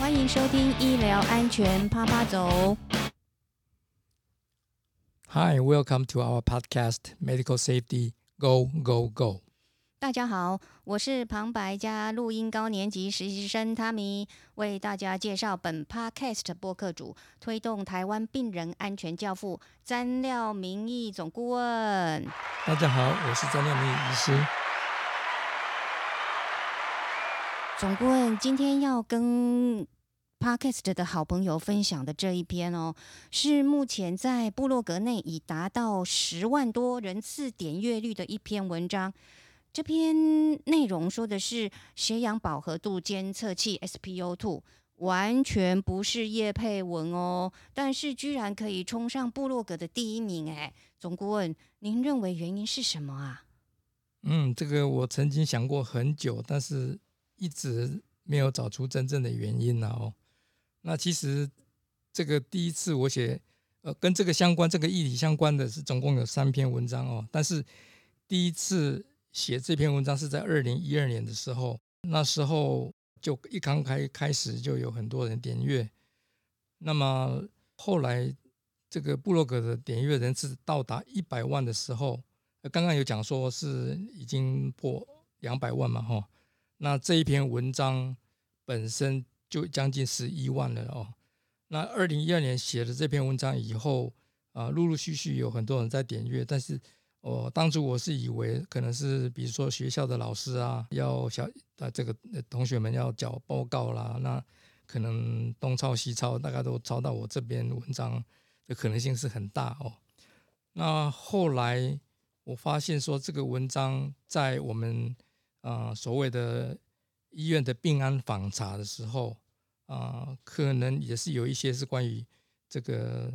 欢迎收听医疗安全啪啪走。Hi, welcome to our podcast, Medical Safety Go Go Go。大家好，我是旁白加录音高年级实习生 Tammy，，为大家介绍本 podcast 播客主，推动台湾病人安全教父詹廖明义总顾问。大家好，我是詹廖明义医师。总顾问今天要跟 Podcast 的好朋友分享的这一篇哦，是目前在部落格内已达到十万多人次点阅率的一篇文章。这篇内容说的是血氧饱和度监测器 SpO2，完全不是叶配文哦，但是居然可以冲上部落格的第一名哎，总顾问，您认为原因是什么啊？嗯，这个我曾经想过很久，但是一直没有找出真正的原因呢、哦。那其实这个第一次我写，呃，跟这个相关、这个议题相关的是总共有三篇文章哦。但是第一次写这篇文章是在二零一二年的时候，那时候就一刚开开始就有很多人点阅，那么后来这个布洛格的点阅人次到达一百万的时候，刚刚有讲说是已经破两百万嘛，哈。那这一篇文章本身就将近十一万了哦。那二零一二年写了这篇文章以后，啊、陆陆续续有很多人在点阅，但是我、当初我是以为可能是比如说学校的老师啊，要小啊这个同学们要交报告啦，那可能东抄西抄，大概都抄到我这边文章的可能性是很大哦。那后来我发现说，这个文章在我们、呃所谓的医院的病安访查的时候啊、可能也是有一些是关于这个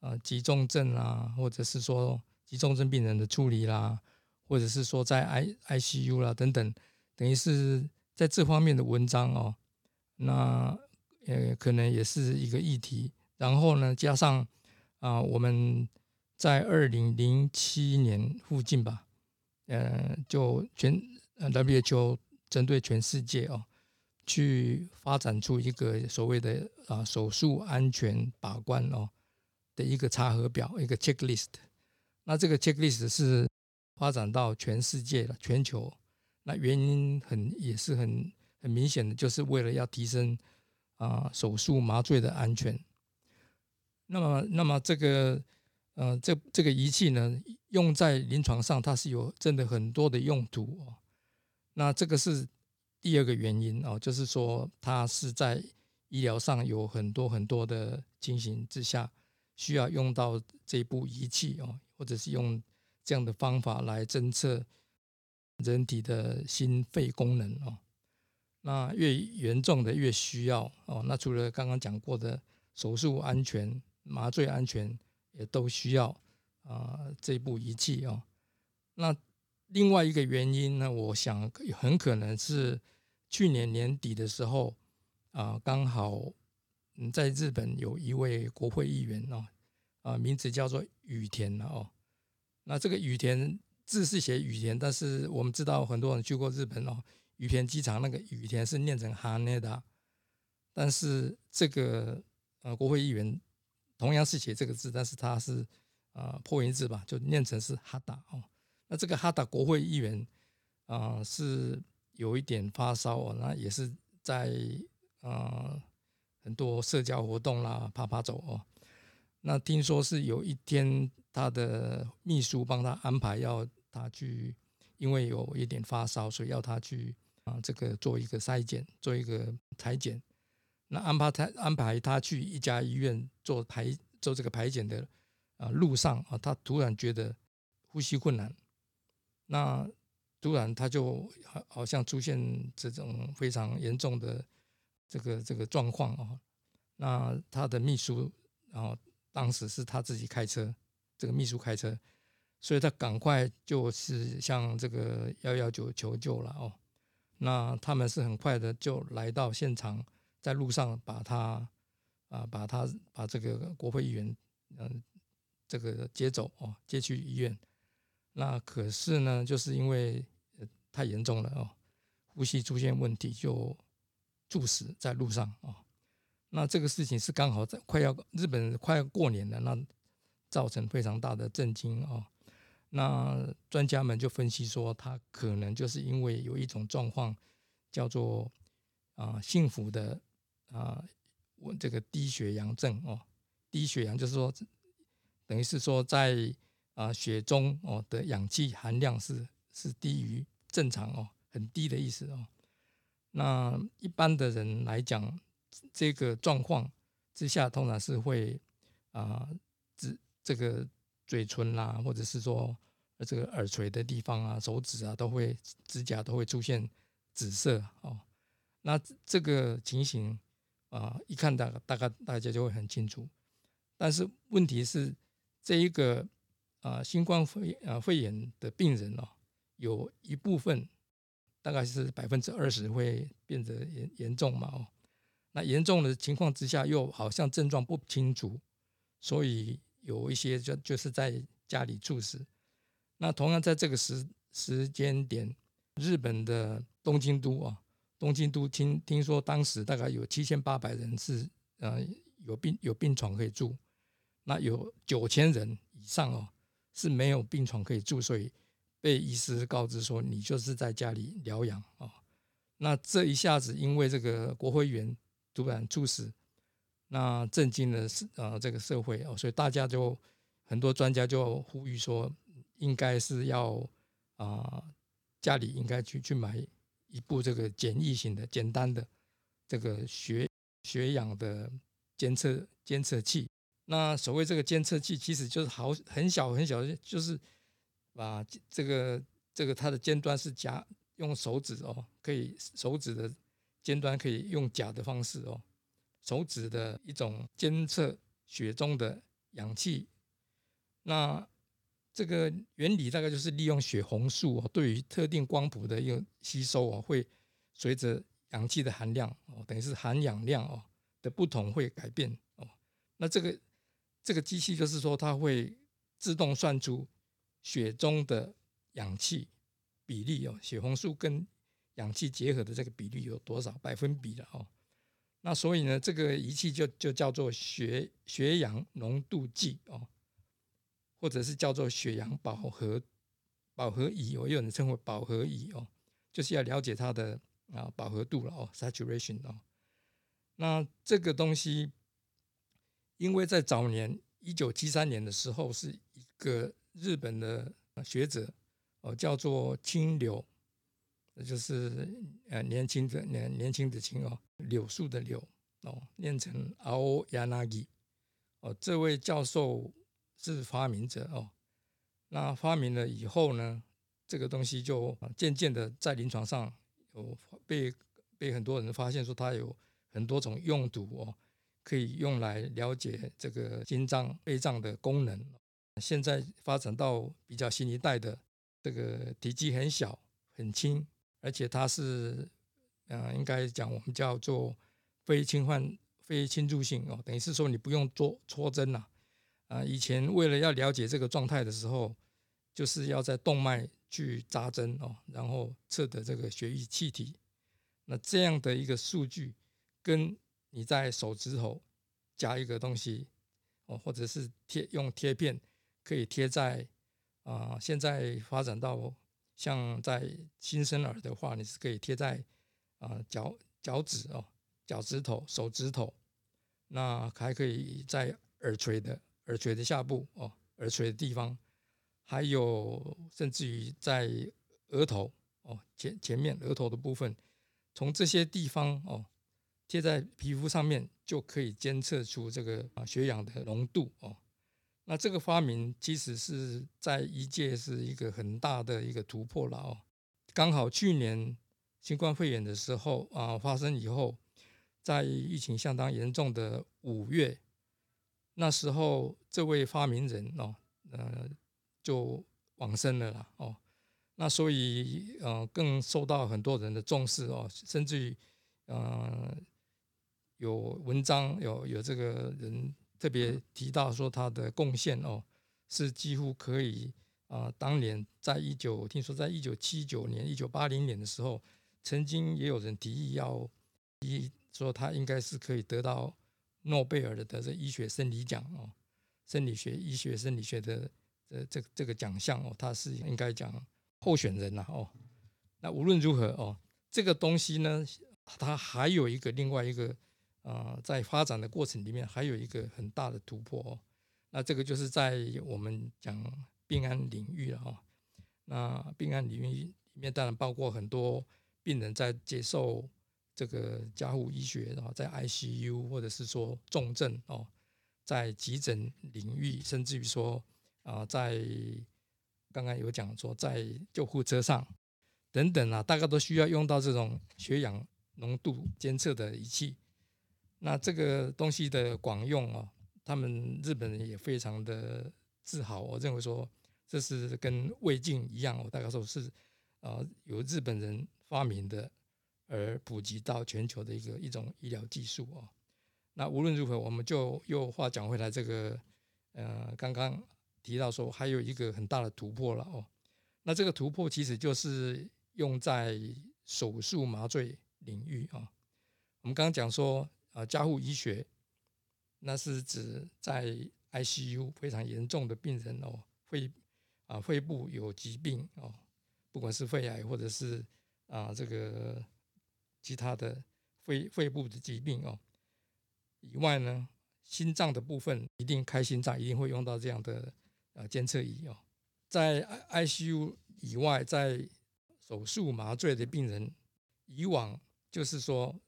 呃急重症啊，或者是说急重症病人的处理啦，或者是说在 I ICU 啦等等，等于是在这方面的文章哦，那呃可能也是一个议题。然后呢，加上啊、我们在二零零七年附近吧，呃，就全 WHO 针对全世界哦，去发展出一个所谓的啊手术安全把关哦的一个查核表，一个 checklist。那这个 checklist 是发展到全世界了，全球。那原因很也是很很明显的，就是为了要提升啊、手术麻醉的安全。那么，那么这个呃，这这个仪器呢，用在临床上，它是有真的很多的用途哦。那这个是第二个原因哦，就是说它是在医疗上有很多很多的情形之下，需要用到这部仪器哦，或者是用这样的方法来侦测人体的心肺功能哦。那越严重的越需要哦。那除了刚刚讲过的手术安全、麻醉安全，也都需要啊、这部仪器哦。那另外一个原因呢，我想很可能是去年年底的时候啊、刚好嗯，在日本有一位国会议员哦，啊、名字叫做羽田哦。那这个羽田字是写羽田，但是我们知道很多人去过日本哦，羽田机场那个羽田是念成哈内达，但是这个呃国会议员同样是写这个字，但是他是呃破音字吧，就念成是哈达哦。那这个哈达国会议员啊、是有一点发烧哦，那也是在呃很多社交活动啦，爬爬走哦。那听说是有一天他的秘书帮他安排要他去，因为有一点发烧，所以要他去啊、这个做一个筛检，做一个裁剪。那安排他安排他去一家医院做排做这个排检的啊、路上啊，他突然觉得呼吸困难，那突然他就好好像出现这种非常严重的这个这个状况哦。那他的秘书，然后当时是他自己开车，这个秘书开车，所以他赶快就是向这个幺幺九求救了哦。那他们是很快的就来到现场，在路上把他啊把他把这个国会议员嗯、这个接走哦，接去医院。那可是呢，就是因为、呃太严重了哦，呼吸出现问题就猝死在路上哦。那这个事情是刚好在快要日本快要过年了，那造成非常大的震惊哦。那专家们就分析说，他可能就是因为有一种状况叫做啊幸福的啊我这个低血氧症哦，低血氧就是说等于是说在啊血中哦的氧气含量是是低于正常哦，很低的意思哦。那一般的人来讲，这个状况之下，通常是会啊指这个。嘴唇啦，或者是说这个耳垂的地方啊，手指啊，都会指甲都会出现紫色哦。那这个情形啊，一看大大概大家就会很清楚。但是问题是，这一个啊新冠肺啊肺炎的病人哦，有一部分大概是百分之二十会变得严严重嘛哦。那严重的情况之下，又好像症状不清楚，所以。有一些就就是在家里猝死，那同样在这个时时间点，日本的东京都啊，东京都听听说当时大概有七千八百人是呃有病有病床可以住，那有九千人以上哦是没有病床可以住，所以被医师告知说你就是在家里疗养哦，那这一下子因为这个国会员突然猝死。那震惊了是呃这个社会哦，所以大家就很多专家就呼吁说，应该是要啊家里应该去去买一部这个简易型的简单的这个血血氧的监测监测器。那所谓这个监测器，其实就是好很小很小，就是把这个这个它的尖端是夹用手指哦，可以手指的尖端可以用夹的方式哦。手指的一种监测血中的氧气，那这个原理大概就是利用血红素哦，对于特定光谱的一个吸收哦，会随着氧气的含量哦，等于是含氧量哦的不同会改变哦。那这个这个机器就是说，它会自动算出血中的氧气比例哦，血红素跟氧气结合的这个比例有多少百分比的哦。那所以呢，这个仪器就就叫做血血氧浓度计哦，或者是叫做血氧饱和饱和仪，我有人称为饱和仪哦，就是要了解它的啊饱和度了哦，saturation 哦。那这个东西，因为在早年一九七三年的时候，是一个日本的学者哦，叫做清流。就是呃年轻的年年轻的轻哦，柳树的柳哦，念成 ao yanagi 哦，这位教授是发明者哦。那发明了以后呢，这个东西就渐渐的在临床上有被被很多人发现说它有很多种用途哦，可以用来了解这个心脏肺脏的功能。现在发展到比较新一代的，这个体积很小很轻。而且它是，嗯，应该讲我们叫做非侵犯、非侵入性哦，等于是说你不用做戳针呐，啊，以前为了要了解这个状态的时候，就是要在动脉去扎针哦，然后测的这个血液气体，那这样的一个数据，跟你在手指头加一个东西哦，或者是贴用贴片可以贴在啊，现在发展到。像在新生儿的话，你是可以贴在啊脚脚趾哦，脚趾头、手指头，那还可以在耳垂的耳垂的下部哦，耳垂的地方，还有甚至于在额头哦前前面额头的部分，从这些地方哦贴在皮肤上面，就可以监测出这个啊血氧的浓度哦。那这个发明其实是在一届是一个很大的一个突破了哦。刚好去年新冠肺炎的时候啊发生以后，在疫情相当严重的五月，那时候这位发明人哦，呃，就往生了啦哦。那所以呃更受到很多人的重视哦，甚至于呃有文章有有这个人。特别提到说他的贡献哦，是几乎可以啊，当年在一九听说在一九七九年、一九八零年的时候，曾经也有人提议要一说他应该是可以得到诺贝尔的这医学生理奖哦，生理学、医学、生理学的这这这个奖项哦，他是应该讲候选人呐哦。那无论如何哦，这个东西呢，它还有一个另外一个啊，在发展的过程里面还有一个很大的突破哦。那这个就是在我们讲病安领域了哈。那病安领域里面当然包括很多病人在接受这个加护医学，然后在 ICU 或者是说重症哦，在急诊领域，甚至于说啊，在刚刚有讲说在救护车上等等啊，大概都需要用到这种血氧浓度监测的仪器。那这个东西的广用啊。他们日本人也非常的自豪，我认为说这是跟胃镜一样，我大概说是啊由日本人发明的，而普及到全球的一个一种医疗技术哦。那无论如何，我们就又话讲回来，这个呃刚刚提到说还有一个很大的突破了哦。那这个突破其实就是用在手术麻醉领域啊。我们刚刚讲说啊加护医学。那是指在 ICU 非常严重的病人哦，肺啊肺部有疾病哦，不管是肺癌或者是啊这个其他的肺肺部的疾病哦，以外呢，心脏的部分一定开心脏一定会用到这样的啊监测仪哦，在 ICU 以外，在手术麻醉的病人，以往就是说。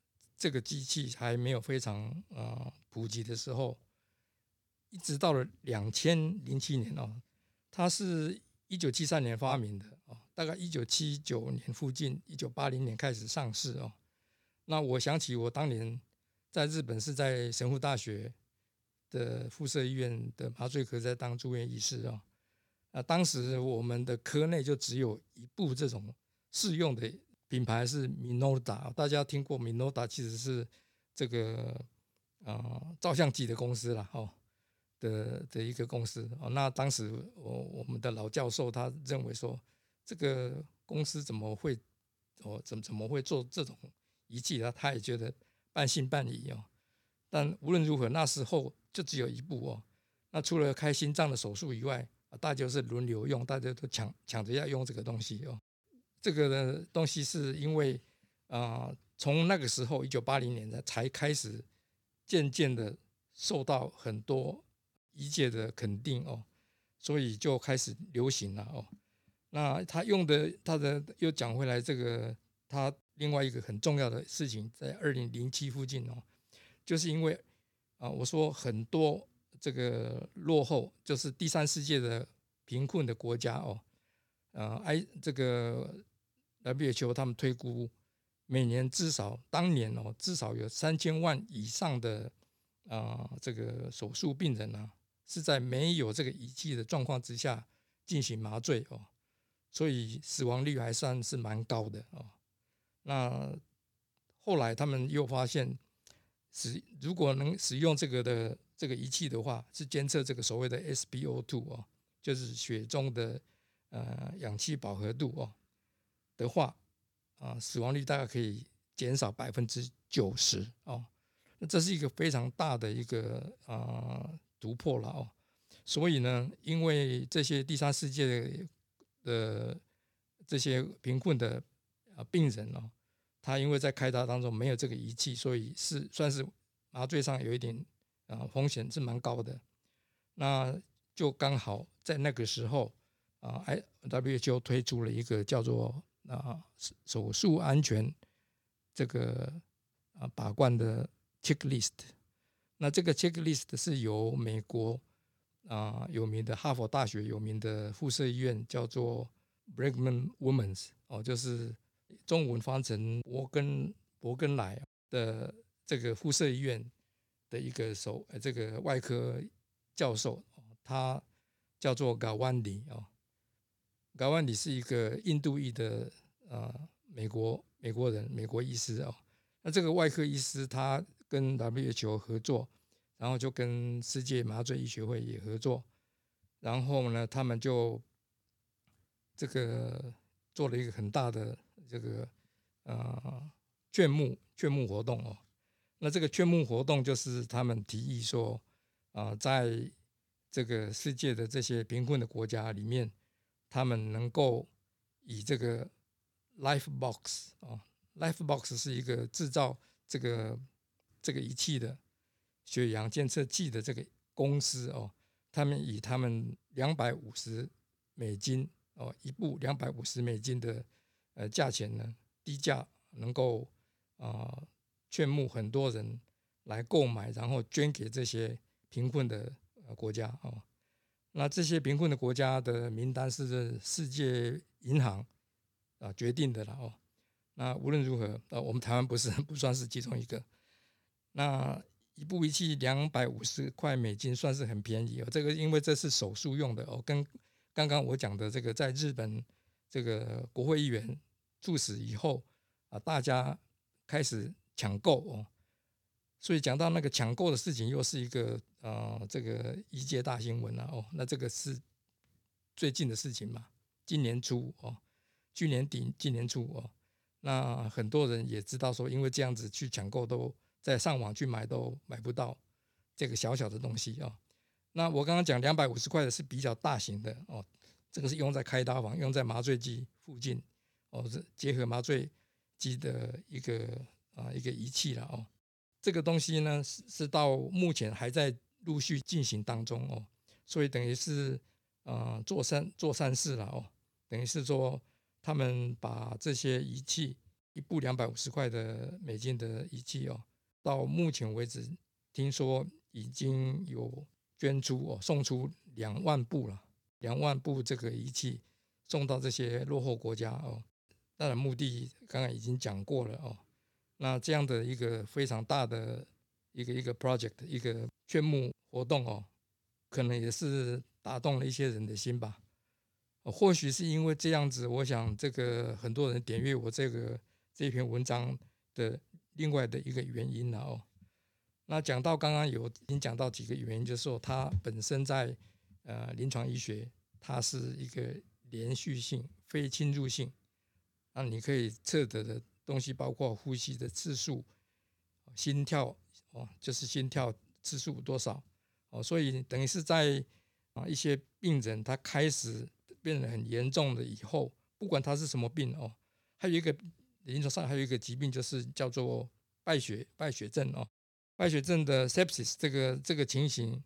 这个机器还没有非常啊普及的时候，一直到了两千零七年哦，它是一九七三年发明的哦，大概一九七九年附近，一九八零年开始上市哦。那我想起我当年在日本是在神户大学的附设医院的麻醉科在当住院医师哦，啊，当时我们的科内就只有一部这种适用的。品牌是 Minolta，大家听过 Minolta，其实是这个啊照相机的公司了哦的的一个公司哦。那当时我我们的老教授他认为说，这个公司怎么会哦怎么怎么会做这种仪器呢？他也觉得半信半疑哦。但无论如何，那时候就只有一部哦。那除了开心脏的手术以外，大家是轮流用，大家都抢抢着要用这个东西哦。这个的东西是因为啊，从那个时候一九八零年的才开始渐渐的受到很多一界的肯定哦，所以就开始流行了哦。那他用的他的又讲回来，这个他另外一个很重要的事情，在二零零七附近哦，就是因为啊，我说很多这个落后，就是第三世界的贫困的国家哦，呃，哎，这个。WHO 他们推估，每年至少当年哦，至少有三千万以上的啊这个手术病人呢，是在没有这个仪器的状况之下进行麻醉哦，所以死亡率还算是蛮高的哦。那后来他们又发现，使如果能使用这个的这个仪器的话，是监测这个所谓的 SpO2 哦，就是血中的呃氧气饱和度哦。的话，啊，死亡率大概可以减少百分之九十哦，那这是一个非常大的一个啊突破了哦。所以呢，因为这些第三世界的这些贫困的啊病人哦，他因为在开刀当中没有这个仪器，所以是算是麻醉上有一点啊风险是蛮高的。那就刚好在那个时候啊，I W H O 推出了一个叫做啊，手术安全这个啊把关的 checklist，那这个 checklist 是由美国啊有名的哈佛大学有名的附设医院叫做 Brigham Women's 哦，就是中文翻成伯根伯根莱的这个附设医院的一个手这个外科教授，他叫做 Gawandi 哦。高万里是一个印度裔的呃美国美国人美国医师哦，那这个外科医师他跟 WHO 合作，然后就跟世界麻醉医学会也合作，然后呢，他们就这个做了一个很大的这个呃劝募劝募活动哦，那这个劝募活动就是他们提议说，啊，在这个世界的这些贫困的国家里面，他们能够以这个 Life Box 啊，Life Box 是一个制造这个这个仪器的血氧监测器的这个公司哦，他们以他们两百五十美金哦一部两百五十美金的呃价钱呢，低价能够啊劝募很多人来购买，然后捐给这些贫困的。国家哦，那这些贫困的国家的名单是世界银行啊决定的了哦。那无论如何，呃，我们台湾不是不算是其中一个。那一部仪器两百五十块美金算是很便宜哦。这个因为这是手术用的哦，跟刚刚我讲的这个在日本这个国会议员猝死以后啊，大家开始抢购哦。所以讲到那个抢购的事情，又是一个呃，这个一届大新闻了哦。那这个是最近的事情嘛？今年初哦，去年底、今年初哦，那很多人也知道说，因为这样子去抢购，都在上网去买都买不到这个小小的东西哦。那我刚刚讲两百五十块的是比较大型的哦，这个是用在开刀房、用在麻醉机附近哦，是结合麻醉机的一个啊一个仪器了哦。这个东西呢是是到目前还在陆续进行当中哦，所以等于是呃做善做善事了哦，等于是说他们把这些仪器一部两百五十块的美金的仪器哦，到目前为止听说已经有捐出哦送出两万部了，两万部这个仪器送到这些落后国家哦，当然目的刚刚已经讲过了哦。那这样的一个非常大的一个一个 project 一个捐募活动哦，可能也是打动了一些人的心吧。或许是因为这样子，我想这个很多人点阅我这个这篇文章的另外的一个原因了哦。那讲到刚刚有已经讲到几个原因，就是说它本身在呃临床医学，它是一个连续性、非侵入性，那你可以测得的。东西包括呼吸的次数、心跳哦，就是心跳次数多少哦，所以等于是在啊一些病人他开始变得很严重的以后，不管他是什么病哦，还有一个临床上还有一个疾病就是叫做败血败血症哦，败血症的 sepsis 这个这个情形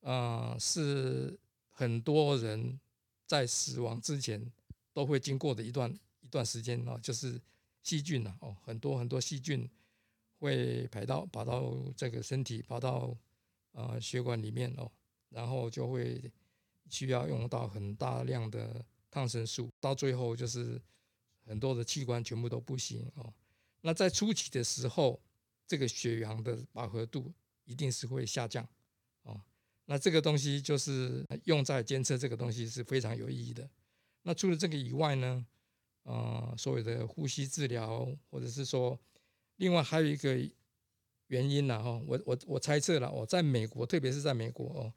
啊是很多人在死亡之前都会经过的一段一段时间哦，就是。细菌呐，哦，很多很多细菌会排到跑到这个身体，跑到呃血管里面哦，然后就会需要用到很大量的抗生素，到最后就是很多的器官全部都不行哦。那在初期的时候，这个血氧的饱和度一定是会下降哦。那这个东西就是用在监测这个东西是非常有意义的。那除了这个以外呢？呃，所谓的呼吸治疗，或者是说，另外还有一个原因呢，哈，我我我猜测了，哦，在美国，特别是在美国哦，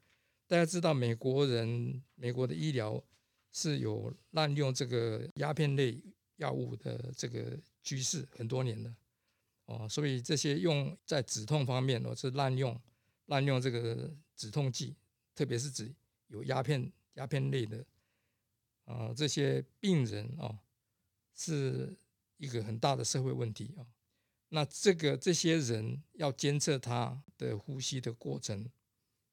大家知道美国人，美国的医疗是有滥用这个鸦片类药物的这个趋势很多年的，哦，所以这些用在止痛方面，哦，是滥用滥用这个止痛剂，特别是指有鸦片鸦片类的，啊，这些病人哦。是一个很大的社会问题啊！那这个这些人要监测他的呼吸的过程，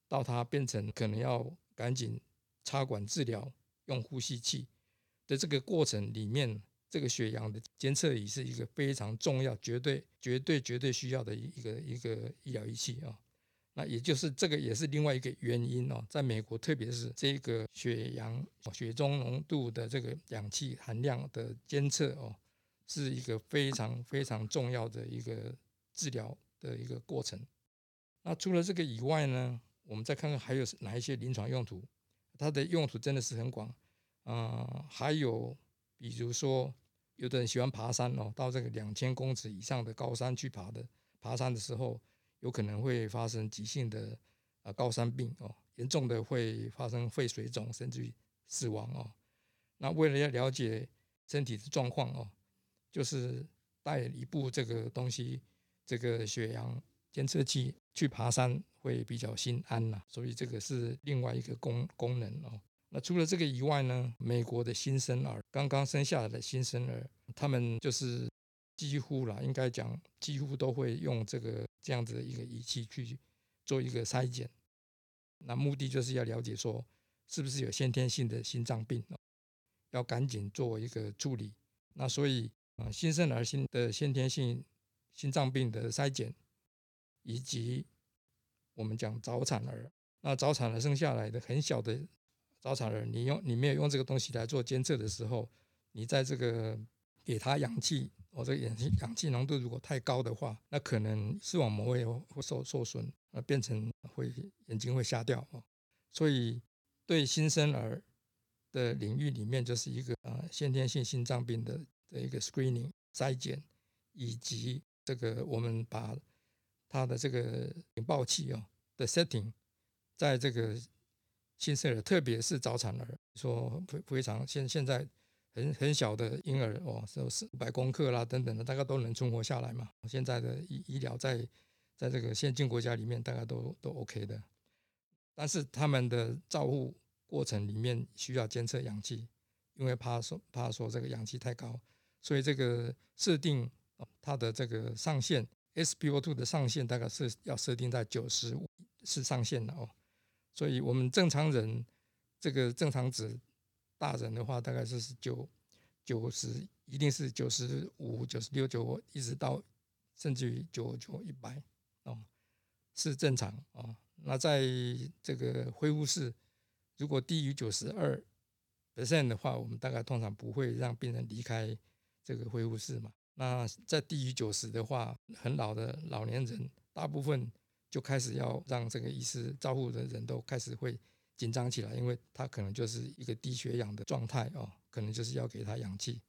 到他变成可能要赶紧插管治疗用呼吸器的这个过程里面，这个血氧的监测仪是一个非常重要、绝对、绝对、绝对需要的一个一个医疗仪器啊！那也就是这个也是另外一个原因哦，在美国，特别是这个血氧、血中浓度的这个氧气含量的监测哦，是一个非常非常重要的一个治疗的一个过程。那除了这个以外呢，我们再看看还有哪一些临床用途？它的用途真的是很广啊！还有比如说，有的人喜欢爬山哦，到这个两千公尺以上的高山去爬的，爬山的时候。有可能会发生急性的啊高山病哦，严重的会发生肺水肿，甚至于死亡哦。那为了要了解身体的状况哦，就是带一部这个东西，这个血氧监测器去爬山会比较心安呐，所以这个是另外一个功功能哦。那除了这个以外呢，美国的新生儿刚刚生下来的新生儿，他们就是几乎啦，应该讲几乎都会用这个这样子的一个仪器去做一个筛检。那目的就是要了解说是不是有先天性的心脏病，要赶紧做一个处理。那所以啊，新生儿心的先天性心脏病的筛检，以及我们讲早产儿，那早产儿生下来的很小的。早产儿，你用你没有用这个东西来做监测的时候，你在这个给他氧气，我这个氧气氧气浓度如果太高的话，那可能视网膜会会受受损，呃，变成会眼睛会瞎掉哦。所以对新生儿的领域里面，就是一个呃先天性心脏病的的一个 screening 筛检，以及这个我们把它的这个警报器哦的 setting 在这个。新生儿，特别是早产儿，说非非常现现在很很小的婴儿哦，是四五百公克啦等等的，大概都能存活下来嘛。现在的医医疗在在这个先进国家里面，大概都都 OK 的。但是他们的照护过程里面需要监测氧气，因为怕说怕说这个氧气太高，所以这个设定它的这个上限 SPO2 的上限大概是要设定在九十五是上限的哦。所以，我们正常人这个正常值，大人的话大概是九九十，一定是九十五、九十六、九一直到甚至于九九一百哦，是正常哦。那在这个恢复室，如果低于九十二 percent 的话，我们大概通常不会让病人离开这个恢复室嘛。那在低于九十的话，很老的老年人，大部分。就开始要让这个医师照护的人都开始会紧张起来，因为他可能就是一个低血氧的状态哦，可能就是要给他氧气。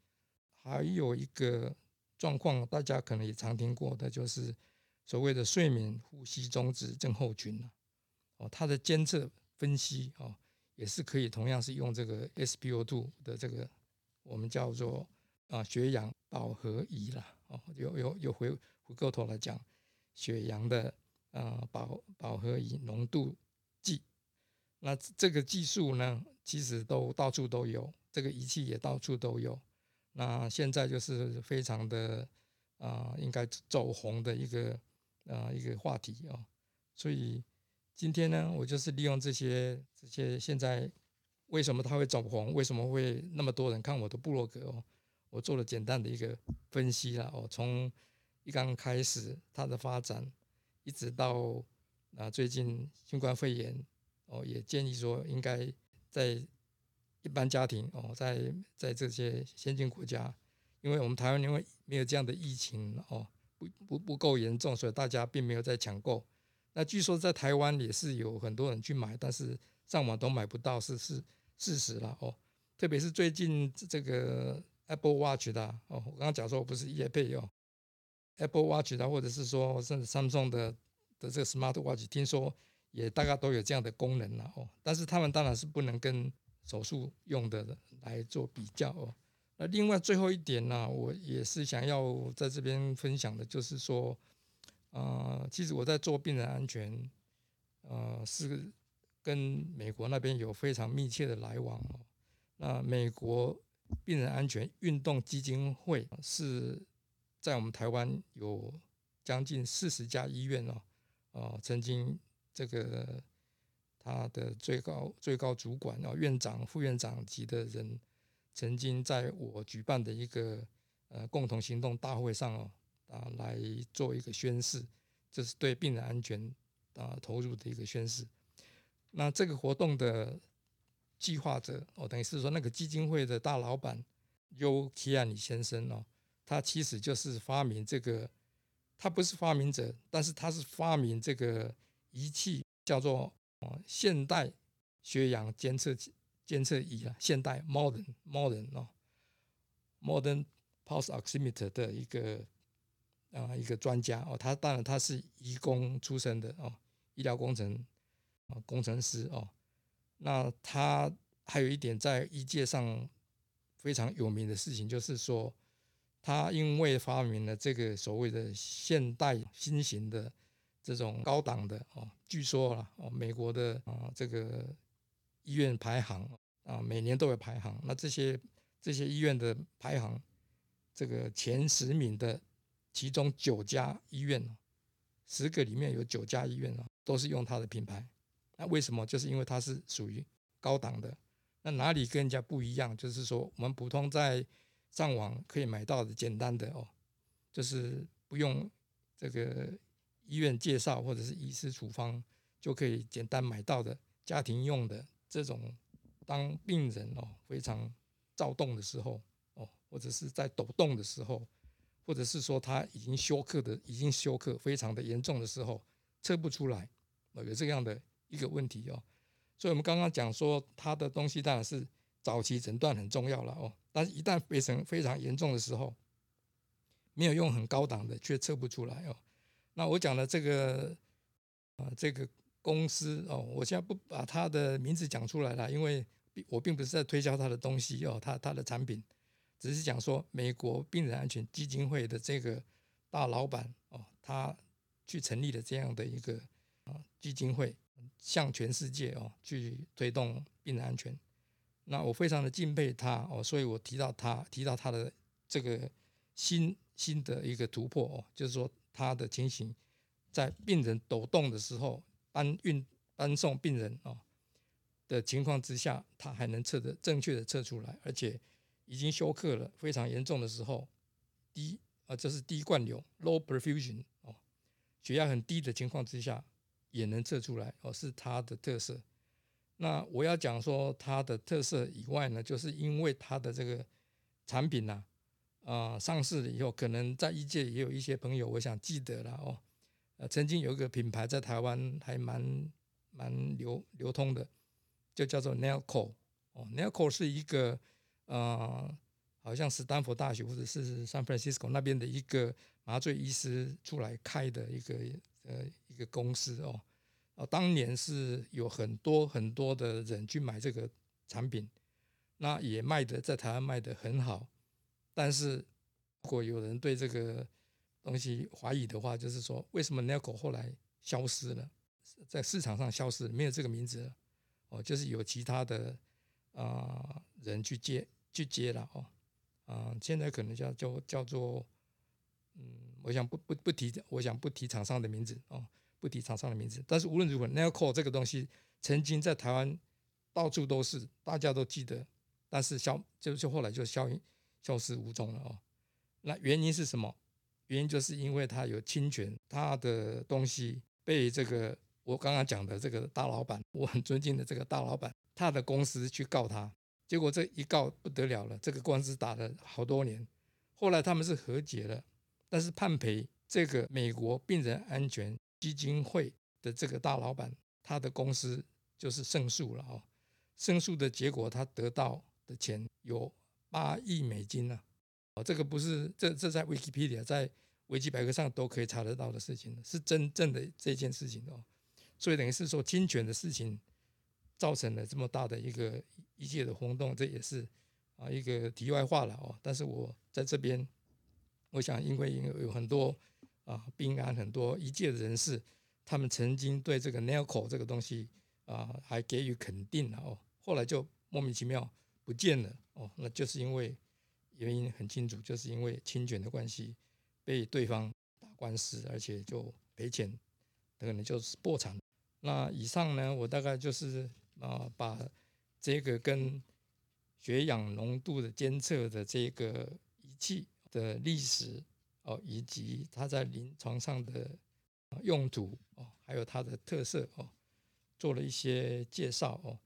还有一个状况，大家可能也常听过的，就是所谓的睡眠呼吸中止症候群哦，它的监测分析哦，也是可以同样是用这个 SpO2 的这个我们叫做啊血氧饱和仪了哦，又又又回回过头来讲血氧的。啊，饱饱和仪浓度计，那这个技术呢，其实都到处都有，这个仪器也到处都有。那现在就是非常的啊，应该走红的一个啊一个话题哦。所以今天呢，我就是利用这些这些现在为什么它会走红，为什么会那么多人看我的部落格哦，我做了简单的一个分析了哦，从一刚开始它的发展。一直到啊，最近新冠肺炎哦，也建议说应该在一般家庭哦，在在这些先进国家，因为我们台湾因为没有这样的疫情哦，不不不够严重，所以大家并没有在抢购。那据说在台湾也是有很多人去买，但是上网都买不到，是是事实了哦。特别是最近这个 Apple Watch 的哦，我刚刚讲说我不是叶配哦。Apple Watch 的，或者是说甚至 Samsung 的的这个 Smart Watch，听说也大概都有这样的功能了哦。但是他们当然是不能跟手术用的来做比较哦。那另外最后一点呢，我也是想要在这边分享的，就是说，呃，其实我在做病人安全，呃，是跟美国那边有非常密切的来往哦。那美国病人安全运动基金会是。在我们台湾有将近四十家医院哦，哦，曾经这个他的最高最高主管哦，院长、副院长级的人，曾经在我举办的一个呃共同行动大会上哦啊来做一个宣誓，就是对病人安全啊投入的一个宣誓。那这个活动的计划者哦，等于是说那个基金会的大老板尤基亚尼先生哦。他其实就是发明这个，他不是发明者，但是他是发明这个仪器，叫做哦现代血氧监测监测仪啊，现代 modern modern 哦 modern pulse oximeter 的一个啊一个专家哦，他当然他是医工出身的哦，医疗工程啊工程师哦，那他还有一点在医界上非常有名的事情，就是说。他因为发明了这个所谓的现代新型的这种高档的哦，据说了哦，美国的啊这个医院排行啊，每年都有排行。那这些这些医院的排行，这个前十名的其中九家医院十个里面有九家医院哦，都是用他的品牌。那为什么？就是因为它是属于高档的。那哪里跟人家不一样？就是说，我们普通在上网可以买到的简单的哦，就是不用这个医院介绍或者是医师处方就可以简单买到的家庭用的这种，当病人哦非常躁动的时候哦，或者是在抖动的时候，或者是说他已经休克的已经休克非常的严重的时候，测不出来哦，有这样的一个问题哦。所以我们刚刚讲说，他的东西当然是早期诊断很重要了哦，但是一旦变成非常严重的时候，没有用很高档的，却测不出来哦。那我讲的这个啊，这个公司哦，我现在不把他的名字讲出来了，因为我并不是在推销他的东西哦，他他的产品，只是讲说美国病人安全基金会的这个大老板哦，他去成立了这样的一个啊基金会。向全世界哦去推动病人安全，那我非常的敬佩他哦，所以我提到他提到他的这个新新的一个突破哦，就是说他的情形在病人抖动的时候搬运搬送病人哦的情况之下，他还能测的正确的测出来，而且已经休克了非常严重的时候，低啊这是低灌流 low perfusion 哦，血压很低的情况之下。也能测出来哦，是它的特色。那我要讲说它的特色以外呢，就是因为它的这个产品呢，啊，上市了以后，可能在业界也有一些朋友，我想记得了哦。呃，曾经有一个品牌在台湾还蛮蛮流流通的，就叫做 Nailco 哦，Nailco 是一个呃，好像是丹佛大学或者是 San Francisco 那边的一个麻醉医师出来开的一个。呃，一个公司哦，哦，当年是有很多很多的人去买这个产品，那也卖的在台湾卖的很好，但是如果有人对这个东西怀疑的话，就是说为什么 n e c o 后来消失了，在市场上消失，没有这个名字了，哦，就是有其他的啊人去接去接了哦，啊，现在可能叫叫叫做。嗯，我想不不不提，我想不提厂商的名字哦，不提厂商的名字。但是无论如何，Nailco 这个东西曾经在台湾到处都是，大家都记得，但是消就就后来就消消失无踪了哦。那原因是什么？原因就是因为他有侵权，他的东西被这个我刚刚讲的这个大老板，我很尊敬的这个大老板，他的公司去告他，结果这一告不得了了，这个官司打了好多年，后来他们是和解了。但是判赔这个美国病人安全基金会的这个大老板，他的公司就是胜诉了哦。胜诉的结果，他得到的钱有八亿美金呢。哦，这个不是这这在 Wikipedia 在维基百科上都可以查得到的事情是真正的这件事情哦。所以等于是说侵权的事情造成了这么大的一个一切的轰动，这也是啊一个题外话了哦。但是我在这边。我想，因为有有很多啊，病安很多一届的人士，他们曾经对这个 Nailco 这个东西啊，还给予肯定哦。后来就莫名其妙不见了哦，那就是因为原因很清楚，就是因为侵权的关系，被对方打官司，而且就赔钱，可能就是破产。那以上呢，我大概就是啊，把这个跟血氧浓度的监测的这个仪器。的历史哦，以及它在临床上的用途哦，还有它的特色哦，做了一些介绍哦。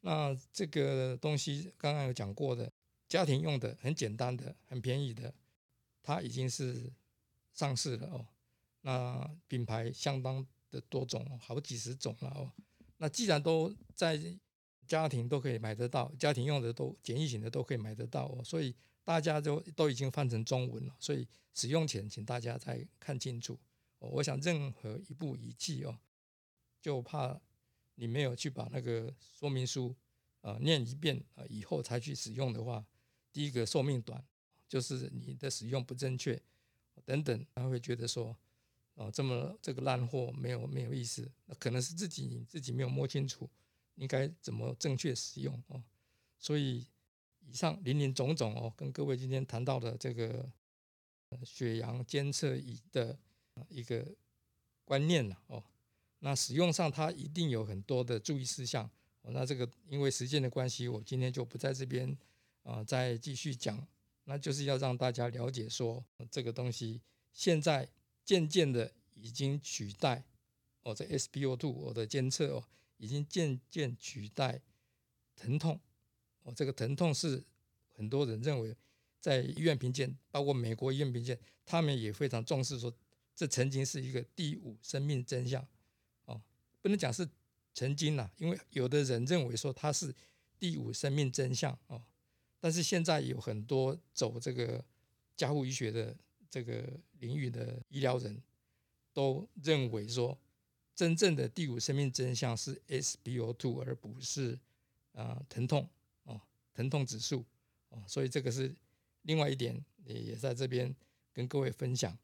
那这个东西刚刚有讲过的，家庭用的很简单的、很便宜的，它已经是上市了哦。那品牌相当的多种，好几十种了哦。那既然都在家庭都可以买得到，家庭用的都简易型的都可以买得到哦，所以。大家都都已经翻成中文了，所以使用前请大家再看清楚。我想任何一部仪器哦，就怕你没有去把那个说明书啊念一遍啊，以后才去使用的话，第一个寿命短，就是你的使用不正确等等，他会觉得说哦，这么这个烂货没有没有意思，那可能是自己自己没有摸清楚应该怎么正确使用哦。所以以上林林总总哦，跟各位今天谈到的这个血氧监测仪的一个观念呢哦，那使用上它一定有很多的注意事项哦。那这个因为时间的关系，我今天就不在这边啊再继续讲。那就是要让大家了解说，这个东西现在渐渐的已经取代哦，这 SpO2 我的监测哦，已经渐渐取代疼痛这个疼痛是很多人认为在医院评鉴，包括美国医院评鉴，他们也非常重视说，这曾经是一个第五生命真相哦，不能讲是。曾经呐，因为有的人认为说它是第五生命真相哦，但是现在有很多走这个加护医学的这个领域的医疗人都认为说，真正的第五生命真相是 SpO2，而不是啊疼痛，疼痛指数哦，所以这个是另外一点，也也在这边跟各位分享。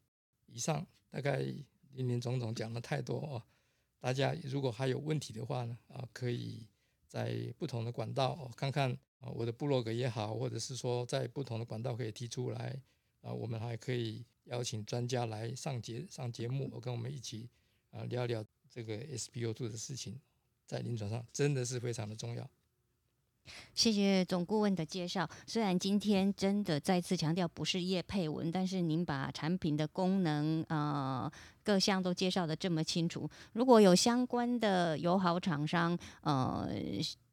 以上大概林林总总讲了太多哦。大家如果还有问题的话呢，啊，可以在不同的管道看看啊，我的部落格也好，或者是说在不同的管道可以提出来啊，我们还可以邀请专家来上节上节目，我跟我们一起啊聊聊这个 SPO2 的事情，在临床上真的是非常的重要。谢谢总顾问的介绍。虽然今天真的再次强调不是叶佩文，但是您把产品的功能呃各项都介绍的这么清楚。如果有相关的友好厂商呃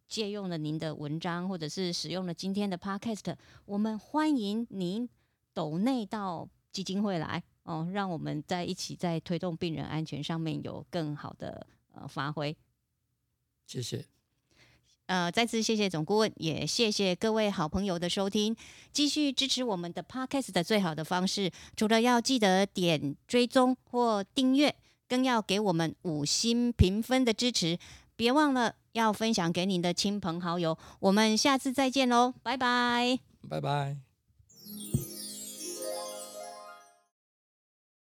借用了您的文章，或者是使用了今天的 Podcast，我们欢迎您抖内到基金会来哦，让我们在一起在推动病人安全上面有更好的呃发挥。谢谢。呃，再次谢谢总顾问，也谢谢各位好朋友的收听。继续支持我们的 Podcast 的最好的方式，除了要记得点追踪或订阅，更要给我们五星评分的支持。别忘了要分享给您的亲朋好友。我们下次再见喽，拜拜，拜拜。